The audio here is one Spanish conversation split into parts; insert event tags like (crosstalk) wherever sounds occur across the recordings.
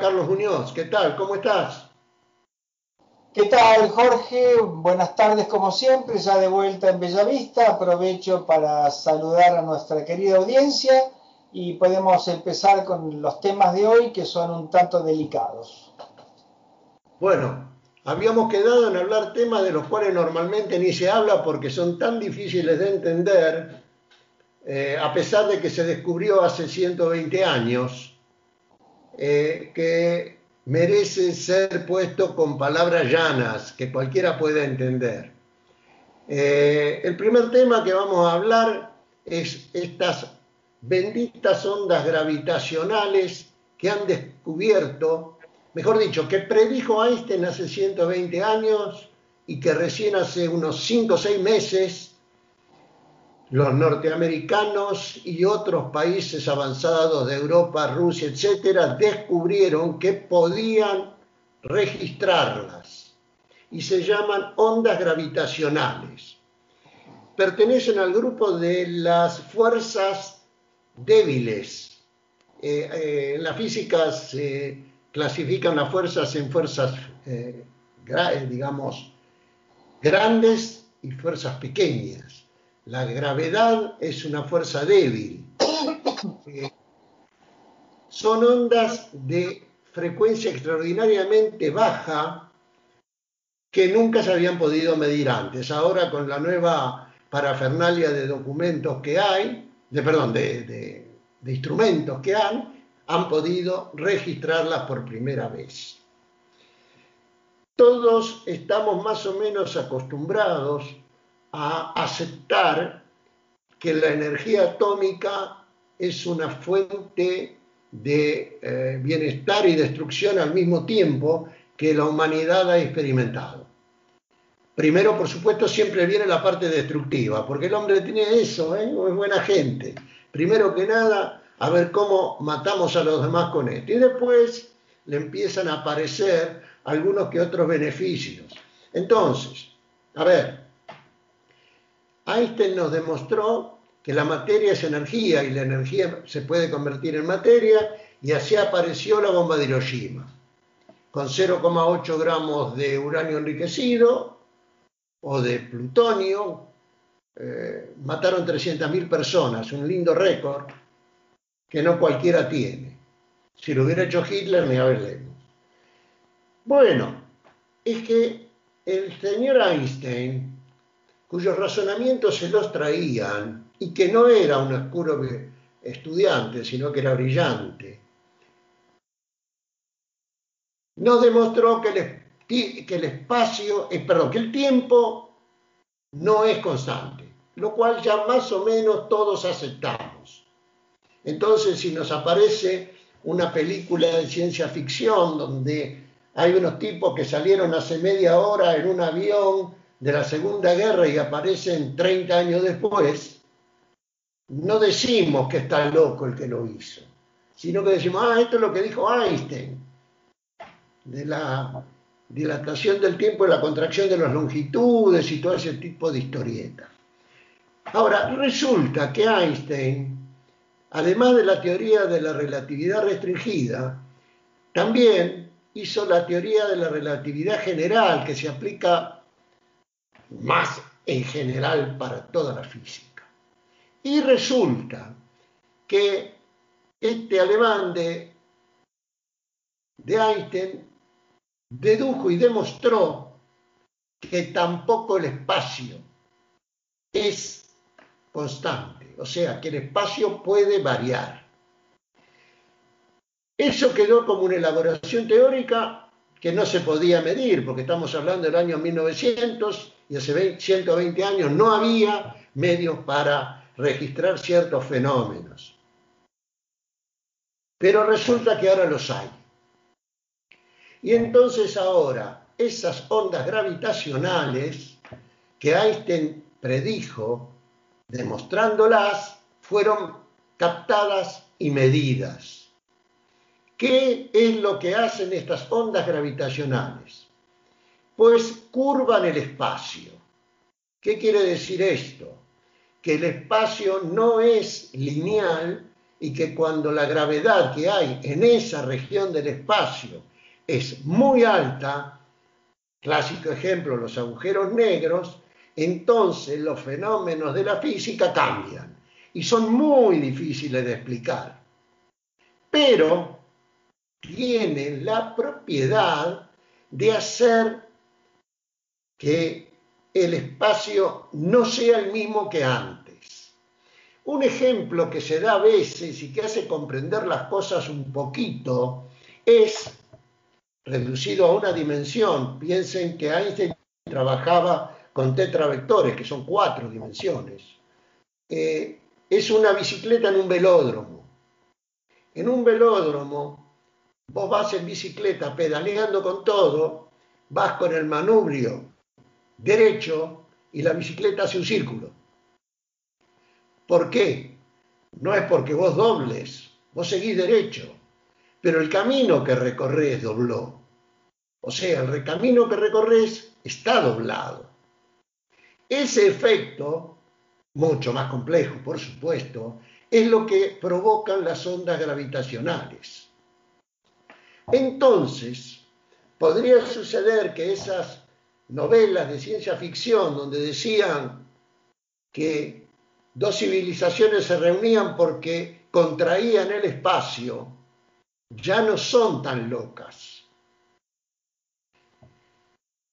Hola Carlos Muñoz, ¿qué tal? ¿Cómo estás? ¿Qué tal Jorge? Buenas tardes como siempre, ya de vuelta en Bellavista. Aprovecho para saludar a nuestra querida audiencia y podemos empezar con los temas de hoy que son un tanto delicados. Bueno, habíamos quedado en hablar temas de los cuales normalmente ni se habla porque son tan difíciles de entender, eh, a pesar de que se descubrió hace 120 años, eh, que merece ser puesto con palabras llanas que cualquiera pueda entender. Eh, el primer tema que vamos a hablar es estas benditas ondas gravitacionales que han descubierto, mejor dicho, que predijo Einstein hace 120 años y que recién hace unos 5 o 6 meses los norteamericanos y otros países avanzados de Europa, Rusia, etcétera, descubrieron que podían registrarlas y se llaman ondas gravitacionales. Pertenecen al grupo de las fuerzas débiles. Eh, eh, en la física se clasifican las fuerzas en fuerzas, eh, digamos, grandes y fuerzas pequeñas. La gravedad es una fuerza débil. Eh, son ondas de frecuencia extraordinariamente baja que nunca se habían podido medir antes. Ahora con la nueva parafernalia de documentos que hay, de, perdón, de, de instrumentos que han, han podido registrarlas por primera vez. Todos estamos más o menos acostumbrados a aceptar que la energía atómica es una fuente de eh, bienestar y destrucción al mismo tiempo que la humanidad ha experimentado. Primero, por supuesto, siempre viene la parte destructiva, porque el hombre tiene eso, ¿eh? es buena gente. Primero que nada, a ver cómo matamos a los demás con esto. Y después le empiezan a aparecer algunos que otros beneficios. Entonces, a ver, Einstein nos demostró que la materia es energía y la energía se puede convertir en materia y así apareció la bomba de Hiroshima, con 0,8 gramos de uranio enriquecido o de plutonio. Eh, mataron 300.000 personas, un lindo récord que no cualquiera tiene. Si lo hubiera hecho Hitler, ni hablemos. Bueno, es que el señor Einstein cuyos razonamientos se los traían y que no era un oscuro estudiante, sino que era brillante, nos demostró que el, espacio, eh, que el tiempo no es constante, lo cual ya más o menos todos aceptamos. Entonces, si nos aparece una película de ciencia ficción donde hay unos tipos que salieron hace media hora en un avión de la Segunda Guerra y aparecen 30 años después, no decimos que está loco el que lo hizo, sino que decimos, ah, esto es lo que dijo Einstein, de la dilatación del tiempo y la contracción de las longitudes y todo ese tipo de historietas. Ahora, resulta que Einstein, además de la teoría de la relatividad restringida, también hizo la teoría de la relatividad general que se aplica más en general para toda la física. Y resulta que este alemán de, de Einstein dedujo y demostró que tampoco el espacio es constante, o sea, que el espacio puede variar. Eso quedó como una elaboración teórica que no se podía medir, porque estamos hablando del año 1900 y hace 120 años no había medios para registrar ciertos fenómenos. Pero resulta que ahora los hay. Y entonces ahora esas ondas gravitacionales que Einstein predijo, demostrándolas, fueron captadas y medidas. ¿Qué es lo que hacen estas ondas gravitacionales? Pues curvan el espacio. ¿Qué quiere decir esto? Que el espacio no es lineal y que cuando la gravedad que hay en esa región del espacio es muy alta, clásico ejemplo, los agujeros negros, entonces los fenómenos de la física cambian y son muy difíciles de explicar. Pero tienen la propiedad de hacer que el espacio no sea el mismo que antes. Un ejemplo que se da a veces y que hace comprender las cosas un poquito es reducido a una dimensión. Piensen que Einstein trabajaba con tetravectores, que son cuatro dimensiones. Eh, es una bicicleta en un velódromo. En un velódromo, vos vas en bicicleta pedaleando con todo, vas con el manubrio derecho y la bicicleta hace un círculo. ¿Por qué? No es porque vos dobles, vos seguís derecho, pero el camino que recorres dobló. O sea, el camino que recorres está doblado. Ese efecto, mucho más complejo, por supuesto, es lo que provocan las ondas gravitacionales. Entonces, podría suceder que esas novelas de ciencia ficción donde decían que dos civilizaciones se reunían porque contraían el espacio, ya no son tan locas.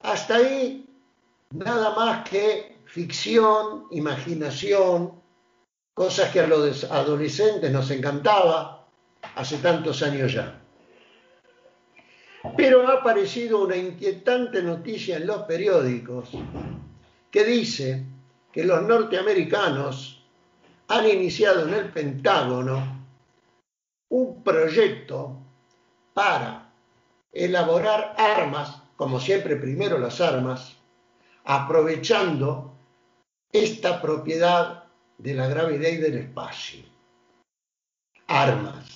Hasta ahí nada más que ficción, imaginación, cosas que a los adolescentes nos encantaba hace tantos años ya. Pero ha aparecido una inquietante noticia en los periódicos que dice que los norteamericanos han iniciado en el Pentágono un proyecto para elaborar armas, como siempre primero las armas, aprovechando esta propiedad de la gravedad y del espacio. Armas.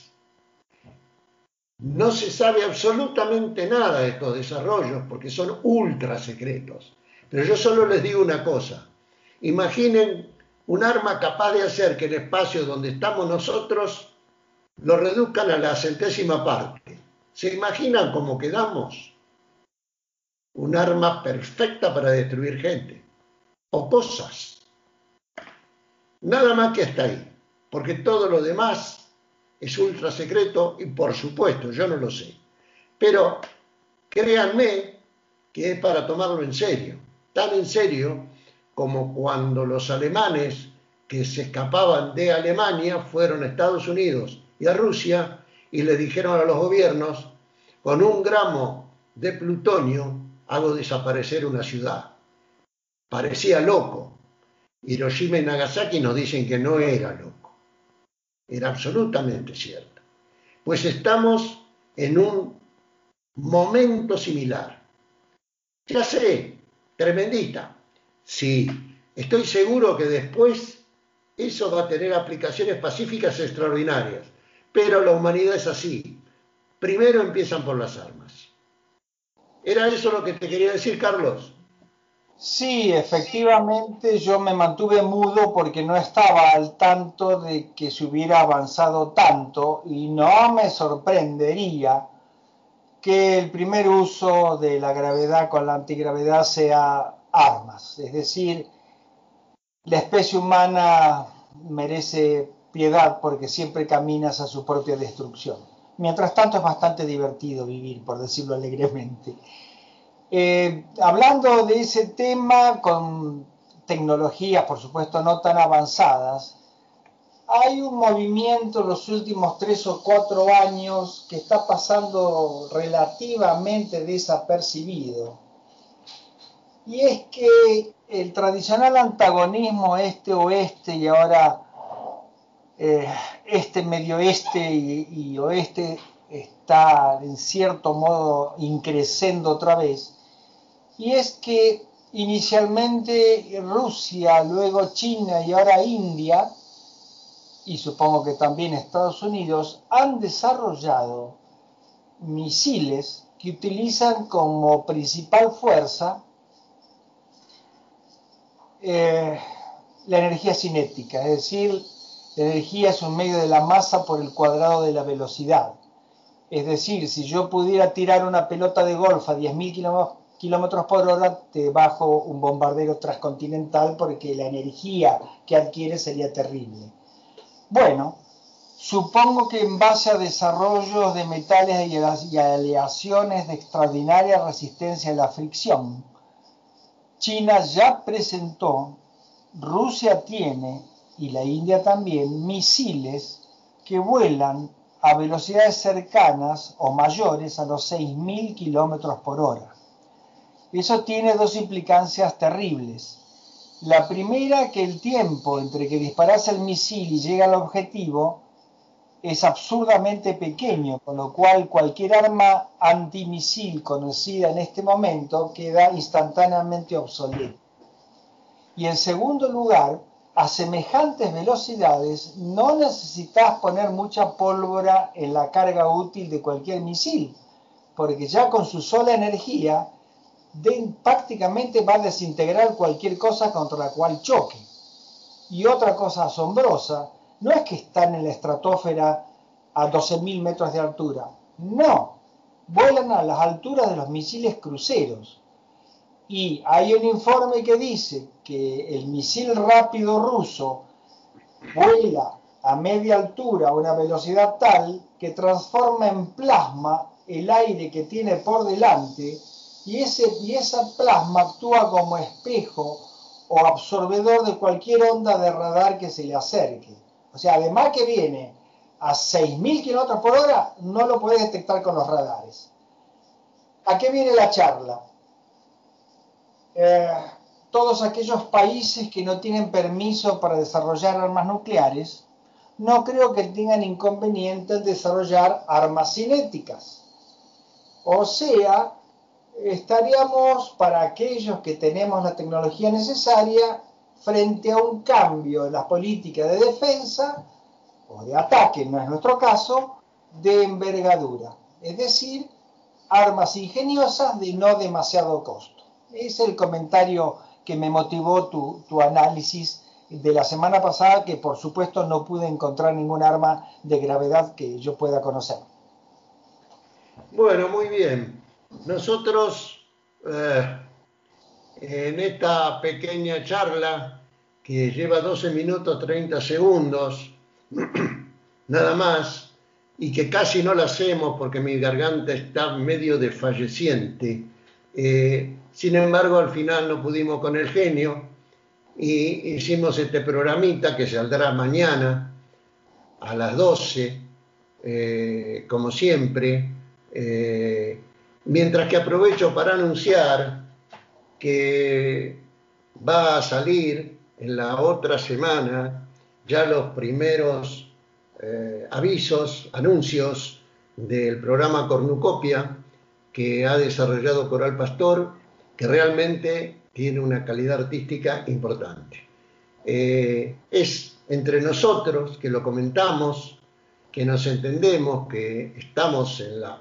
No se sabe absolutamente nada de estos desarrollos porque son ultra secretos. Pero yo solo les digo una cosa. Imaginen un arma capaz de hacer que el espacio donde estamos nosotros lo reduzcan a la centésima parte. ¿Se imaginan cómo quedamos? un arma perfecta para destruir gente o cosas. Nada más que hasta ahí, porque todo lo demás es ultra secreto y por supuesto yo no lo sé. Pero créanme que es para tomarlo en serio, tan en serio como cuando los alemanes que se escapaban de Alemania fueron a Estados Unidos y a Rusia y le dijeron a los gobiernos, con un gramo de plutonio hago desaparecer una ciudad. Parecía loco. Hiroshima y Nagasaki nos dicen que no era loco. Era absolutamente cierto. Pues estamos en un momento similar. Ya sé, tremendita. Sí, estoy seguro que después eso va a tener aplicaciones pacíficas extraordinarias. Pero la humanidad es así. Primero empiezan por las armas. ¿Era eso lo que te quería decir, Carlos? Sí, efectivamente yo me mantuve mudo porque no estaba al tanto de que se hubiera avanzado tanto y no me sorprendería que el primer uso de la gravedad con la antigravedad sea armas. Es decir, la especie humana merece piedad porque siempre caminas a su propia destrucción. Mientras tanto es bastante divertido vivir, por decirlo alegremente. Eh, hablando de ese tema con tecnologías, por supuesto, no tan avanzadas, hay un movimiento en los últimos tres o cuatro años que está pasando relativamente desapercibido. Y es que el tradicional antagonismo este-oeste y ahora eh, este medio este y, oeste está en cierto modo increciendo otra vez, y es que inicialmente Rusia, luego China y ahora India, y supongo que también Estados Unidos, han desarrollado misiles que utilizan como principal fuerza eh, la energía cinética, es decir, La energía es un medio de la masa por el cuadrado de la velocidad. Es decir, si yo pudiera tirar una pelota de golf a 10.000 kilómetros por hora, bajo un bombardero transcontinental porque la energía que adquiere sería terrible. Bueno, supongo que en base a desarrollos de metales y aleaciones de extraordinaria resistencia a la fricción, China ya presentó, Rusia tiene y la India también misiles que vuelan a velocidades cercanas o mayores a los 6.000 kilómetros por hora. Eso tiene dos implicancias terribles. La primera, que el tiempo entre que disparase el misil y llega al objetivo es absurdamente pequeño, con lo cual cualquier arma antimisil conocida en este momento queda instantáneamente obsoleta. Y en segundo lugar, a semejantes velocidades no necesitas poner mucha pólvora en la carga útil de cualquier misil, porque ya con su sola energía prácticamente va a desintegrar cualquier cosa contra la cual choque. Y otra cosa asombrosa, no es que están en la estratosfera a 12.000 metros de altura, no, vuelan a las alturas de los misiles cruceros. Y hay un informe que dice que el misil rápido ruso vuela a media altura a una velocidad tal que transforma en plasma el aire que tiene por delante y, ese, y esa plasma actúa como espejo o absorbedor de cualquier onda de radar que se le acerque. O sea, además que viene a 6.000 kilómetros por hora, no lo puedes detectar con los radares. ¿A qué viene la charla? Eh, todos aquellos países que no tienen permiso para desarrollar armas nucleares, no creo que tengan inconveniente en desarrollar armas cinéticas. O sea, estaríamos para aquellos que tenemos la tecnología necesaria frente a un cambio en la política de defensa o de ataque, no es nuestro caso, de envergadura. Es decir, armas ingeniosas de no demasiado costo es el comentario que me motivó tu, análisis de la semana pasada, que por supuesto no pude encontrar ningún arma de gravedad que yo pueda conocer. Bueno, muy bien. Nosotros eh, en esta pequeña charla que lleva 12 minutos 30 segundos, (clears throat) nada más, y que casi no la hacemos porque mi garganta está medio desfalleciente, eh, sin embargo, al final no pudimos con el genio y hicimos este programita que saldrá mañana a las 12, eh, como siempre, mientras que aprovecho para anunciar que va a salir en la otra semana ya los primeros eh, avisos, anuncios del programa Cornucopia que ha desarrollado Coral Pastor que realmente tiene una calidad artística importante. Eh, es entre nosotros que lo comentamos, que nos entendemos, que estamos en la,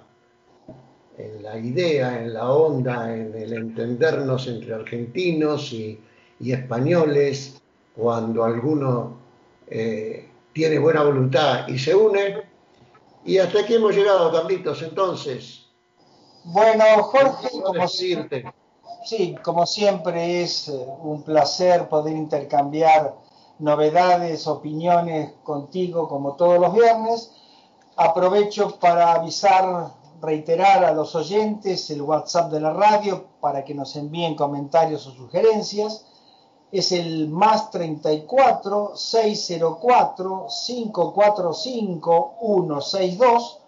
en la idea, en la onda, en el entendernos entre argentinos y, españoles, cuando alguno eh, tiene buena voluntad y se une. Y hasta aquí hemos llegado, Carlitos, entonces. Bueno, Jorge, como decirte? Sí, como siempre es eh, un placer poder intercambiar novedades, opiniones contigo como todos los viernes. Aprovecho para avisar, reiterar a los oyentes el WhatsApp de la radio para que nos envíen comentarios o sugerencias. Es el más 34 604 545 162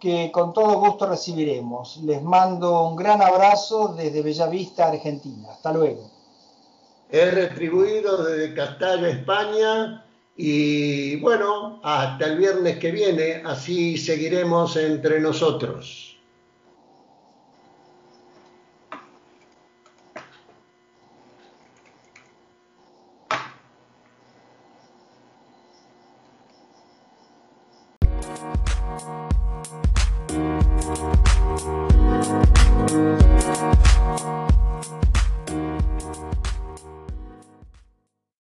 que con todo gusto recibiremos. Les mando un gran abrazo desde Bellavista, Argentina. Hasta luego. He retribuido desde Castalla, España, y bueno, hasta el viernes que viene, así seguiremos entre nosotros.